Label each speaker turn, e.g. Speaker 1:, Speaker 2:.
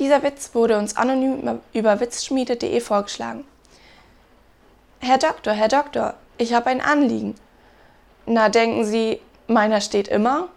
Speaker 1: Dieser Witz wurde uns anonym über witzschmiede.de vorgeschlagen. Herr Doktor, Herr Doktor, ich habe ein Anliegen. Na, denken Sie, meiner steht immer?